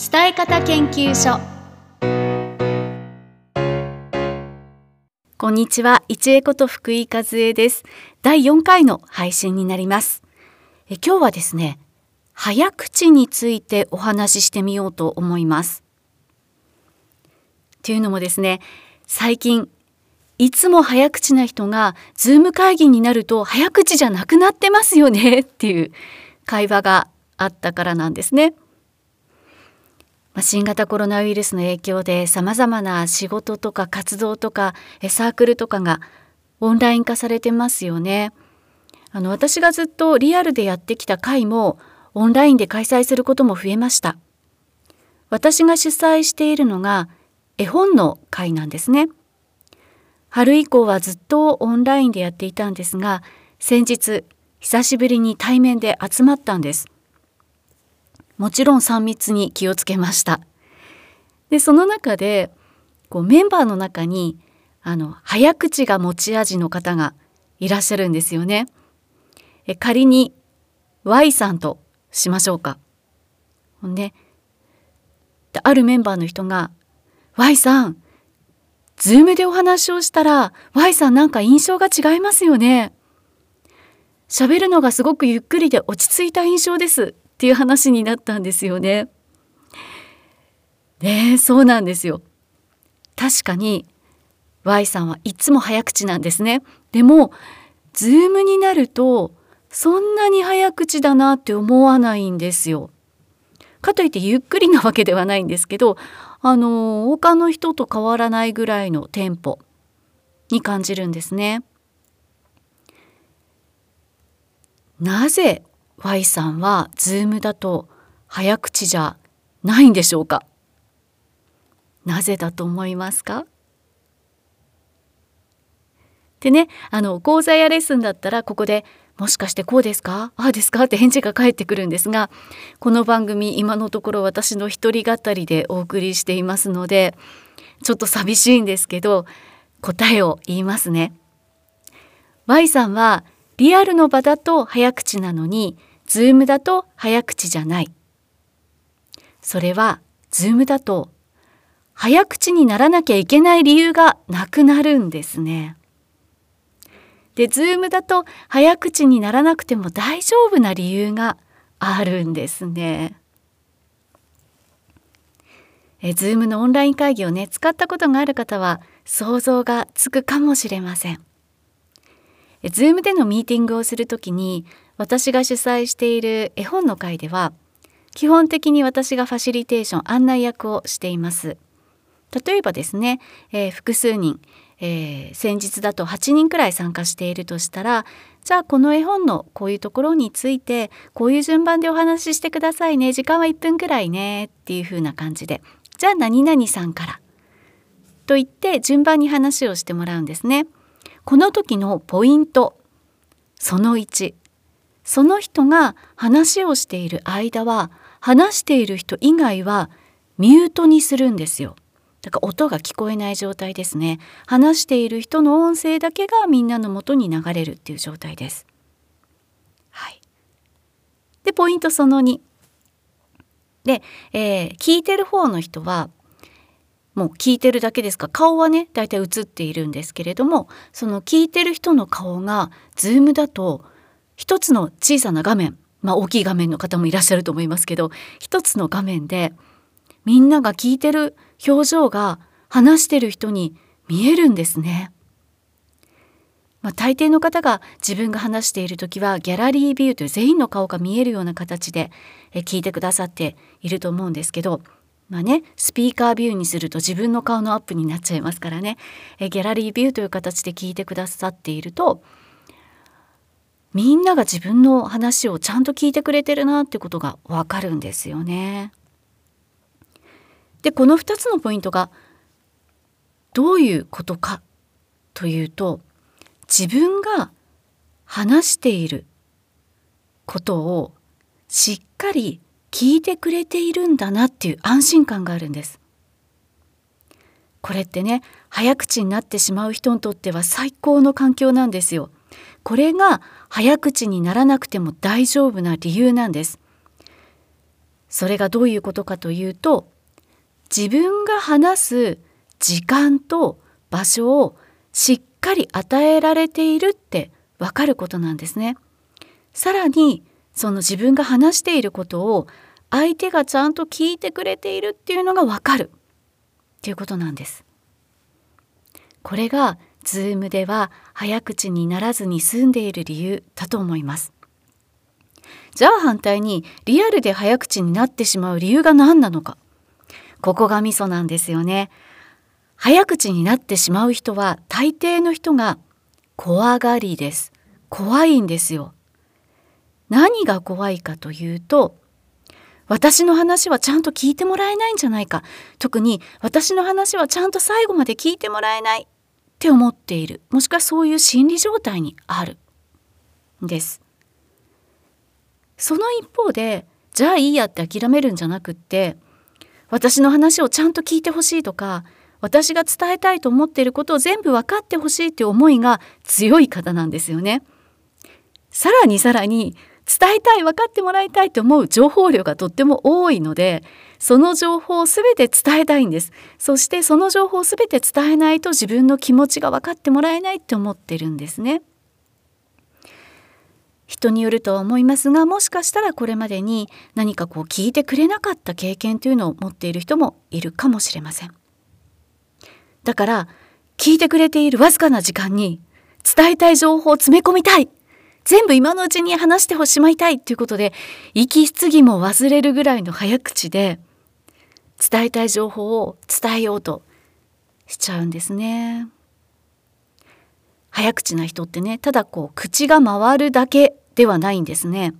伝え方研究所。こんにちは。一恵こと福井和恵です。第4回の配信になります。え今日はですね早口についてお話ししてみようと思います。というのもですね最近いつも早口な人がズーム会議になると早口じゃなくなってますよね。っていう会話があったからなんですね。ま新型コロナウイルスの影響でさまざまな仕事とか活動とかサークルとかがオンライン化されてますよね。あの私がずっとリアルでやってきた会もオンラインで開催することも増えました。私が主催しているのが絵本の会なんですね。春以降はずっとオンラインでやっていたんですが先日久しぶりに対面で集まったんですもちろん3密に気をつけました。でその中でこうメンバーの中にあの早口が持ち味の方がいらっしゃるんですよね。え仮に Y さんとしましょうか。ねあるメンバーの人が Y さんズームでお話をしたら Y さんなんか印象が違いますよね。喋るのがすごくゆっくりで落ち着いた印象です。っていう話になったんですよね。ねそうなんですよ。確かに Y さんはいつも早口なんですね。でもズームになるとそんなに早口だなって思わないんですよ。かといってゆっくりなわけではないんですけどあの他の人と変わらないぐらいのテンポに感じるんですね。なぜ Y さんは Zoom だと早口じゃないんでしょうか？なぜだと思いますか？でねあの講座やレッスンだったらここでもしかしてこうですか？ああですか？って返事が返ってくるんですがこの番組今のところ私の一人語りでお送りしていますのでちょっと寂しいんですけど答えを言いますね。Y さんはリアルの場だと早口なのに Zoom だと早口じゃない。それは Zoom だと早口にならなきゃいけない理由がなくなるんですね。で、ズームだと早口にならなくても大丈夫な理由があるんですね。え、ズームのオンライン会議をね、使ったことがある方は想像がつくかもしれません。え、ズームでのミーティングをするときに私が主催している絵本の会では基本的に私がファシリテーション案内役をしています。例えばですね、えー、複数人、えー、先日だと8人くらい参加しているとしたらじゃあこの絵本のこういうところについてこういう順番でお話ししてくださいね時間は1分くらいねっていう風な感じでじゃあ何々さんからと言って順番に話をしてもらうんですね。この時のポイントその1その人が話をしている間は話している人以外はミュートにするんですよ。だから音が聞こえない状態ですね。話している人の音声だけがみんなの元に流れるっていう状態です。はい。でポイントその2で、えー、聞いてる方の人はもう聞いてるだけですか？顔はね大体映っているんですけれどもその聞いてる人の顔がズームだと一つの小さな画面まあ大きい画面の方もいらっしゃると思いますけど一つの画面でみんなが聞いてる表情が話してる人に見えるんですね。まあ、大抵の方が自分が話している時はギャラリービューという全員の顔が見えるような形で聞いてくださっていると思うんですけど、まあね、スピーカービューにすると自分の顔のアップになっちゃいますからねギャラリービューという形で聞いてくださっているとみんなが自分の話をちゃんと聞いてくれてるなってことがわかるんですよね。でこの2つのポイントがどういうことかというと自分が話していることをしっかり聞いてくれているんだなっていう安心感があるんです。これってね早口になってしまう人にとっては最高の環境なんですよ。これが早口にならなくても大丈夫な理由なんです。それがどういうことかというと自分が話す時間と場所をしっかり与えられているってわかることなんですね。さらにその自分が話していることを相手がちゃんと聞いてくれているっていうのがわかるっていうことなんです。これがズームでは早口にならずに済んでいる理由だと思います。じゃあ反対にリアルで早口になってしまう理由が何なのか。ここがミソなんですよね。早口になってしまう人は大抵の人が怖がりです。怖いんですよ。何が怖いかというと私の話はちゃんと聞いてもらえないんじゃないか特に私の話はちゃんと最後まで聞いてもらえないって思っている。もしくはそういう心理状態にある。です。その一方でじゃあいいやって諦めるんじゃなくって私の話をちゃんと聞いてほしいとか私が伝えたいと思っていることを全部分かってほしいっていう思いが強い方なんですよね。さらにさらに伝えたい分かってもらいたいと思う情報量がとっても多いのでその情報を全て伝えたいんです。そしてその情報を全て伝えないと自分の気持ちが分かってもらえないって思ってるんですね。人によるとは思いますがもしかしたらこれまでに何かこう聞いてくれなかった経験というのを持っている人もいるかもしれません。だから聞いてくれているわずかな時間に伝えたい情報を詰め込みたい。全部今のうちに話してほしまいたいということで息継ぎも忘れるぐらいの早口で伝えたい情報を伝えようとしちゃうんですね。早口な人ってねただこう口が回るだけではないんですね。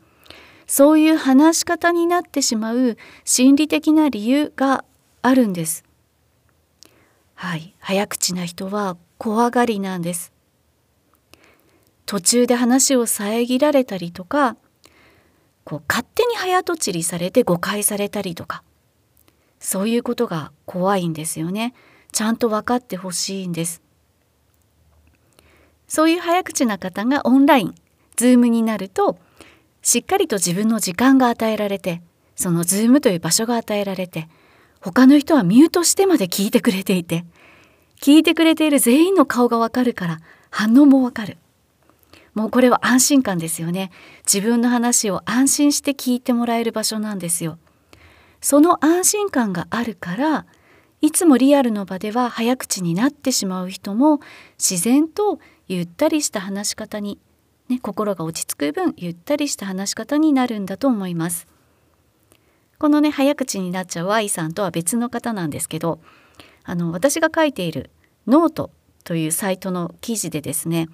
そういう話し方になってしまう心理的な理由があるんです。はい、早口な人は怖がりなんです。途中で話を遮られたりとかこう勝手に早とちりされて誤解されたりとかそういうことが怖いんですよね。ちゃんと分かってほしいんです。そういう早口な方がオンラインズームになるとしっかりと自分の時間が与えられてそのズームという場所が与えられて他の人はミュートしてまで聞いてくれていて聞いてくれている全員の顔がわかるから反応もわかる。もうこれは安心感ですよね。自分の話を安心して聞いてもらえる場所なんですよ。その安心感があるからいつもリアルの場では早口になってしまう人も自然とゆったりした話し方に、ね、心が落ち着く分ゆったりした話し方になるんだと思いますこのね早口になっちゃう Y さんとは別の方なんですけどあの私が書いているノートというサイトの記事でですね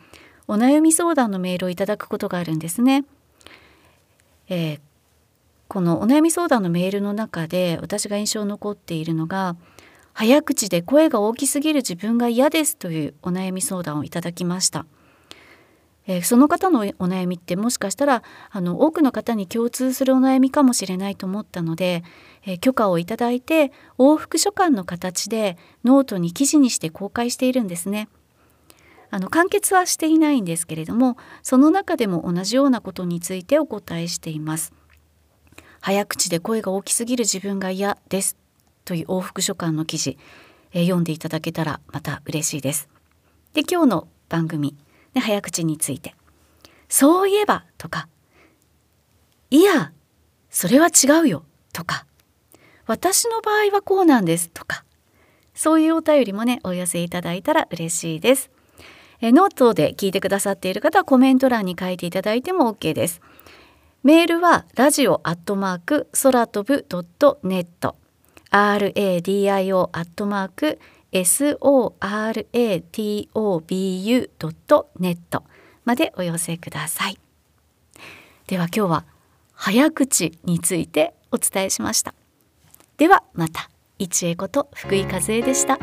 お悩み相談のメールをいただくことがあるんですね。えー、このお悩み相談のメールの中で私が印象に残っているのが早口で声が大きすぎる自分が嫌ですというお悩み相談をいただきました。えー、その方のお悩みってもしかしたらあの多くの方に共通するお悩みかもしれないと思ったので、えー、許可をいただいて往復書簡の形でノートに記事にして公開しているんですね。あの完結はしていないんですけれどもその中でも同じようなことについてお答えしています。早口で声が大きすぎる自分が嫌ですという往復書簡の記事、えー、読んでいただけたらまた嬉しいです。で今日の番組で早口について「そういえば」とか「いやそれは違うよ」とか「私の場合はこうなんです」とかそういうお便りもねお寄せいただいたら嬉しいです。えノートで聞いてくださっている方はコメント欄に書いていただいても OK です。メールはラジオアットマーク空飛ぶドットネット radio アットマーク soratobu ドットネットまでお寄せください。では今日は早口についてお伝えしました。ではまた。一恵こと福井和恵でした。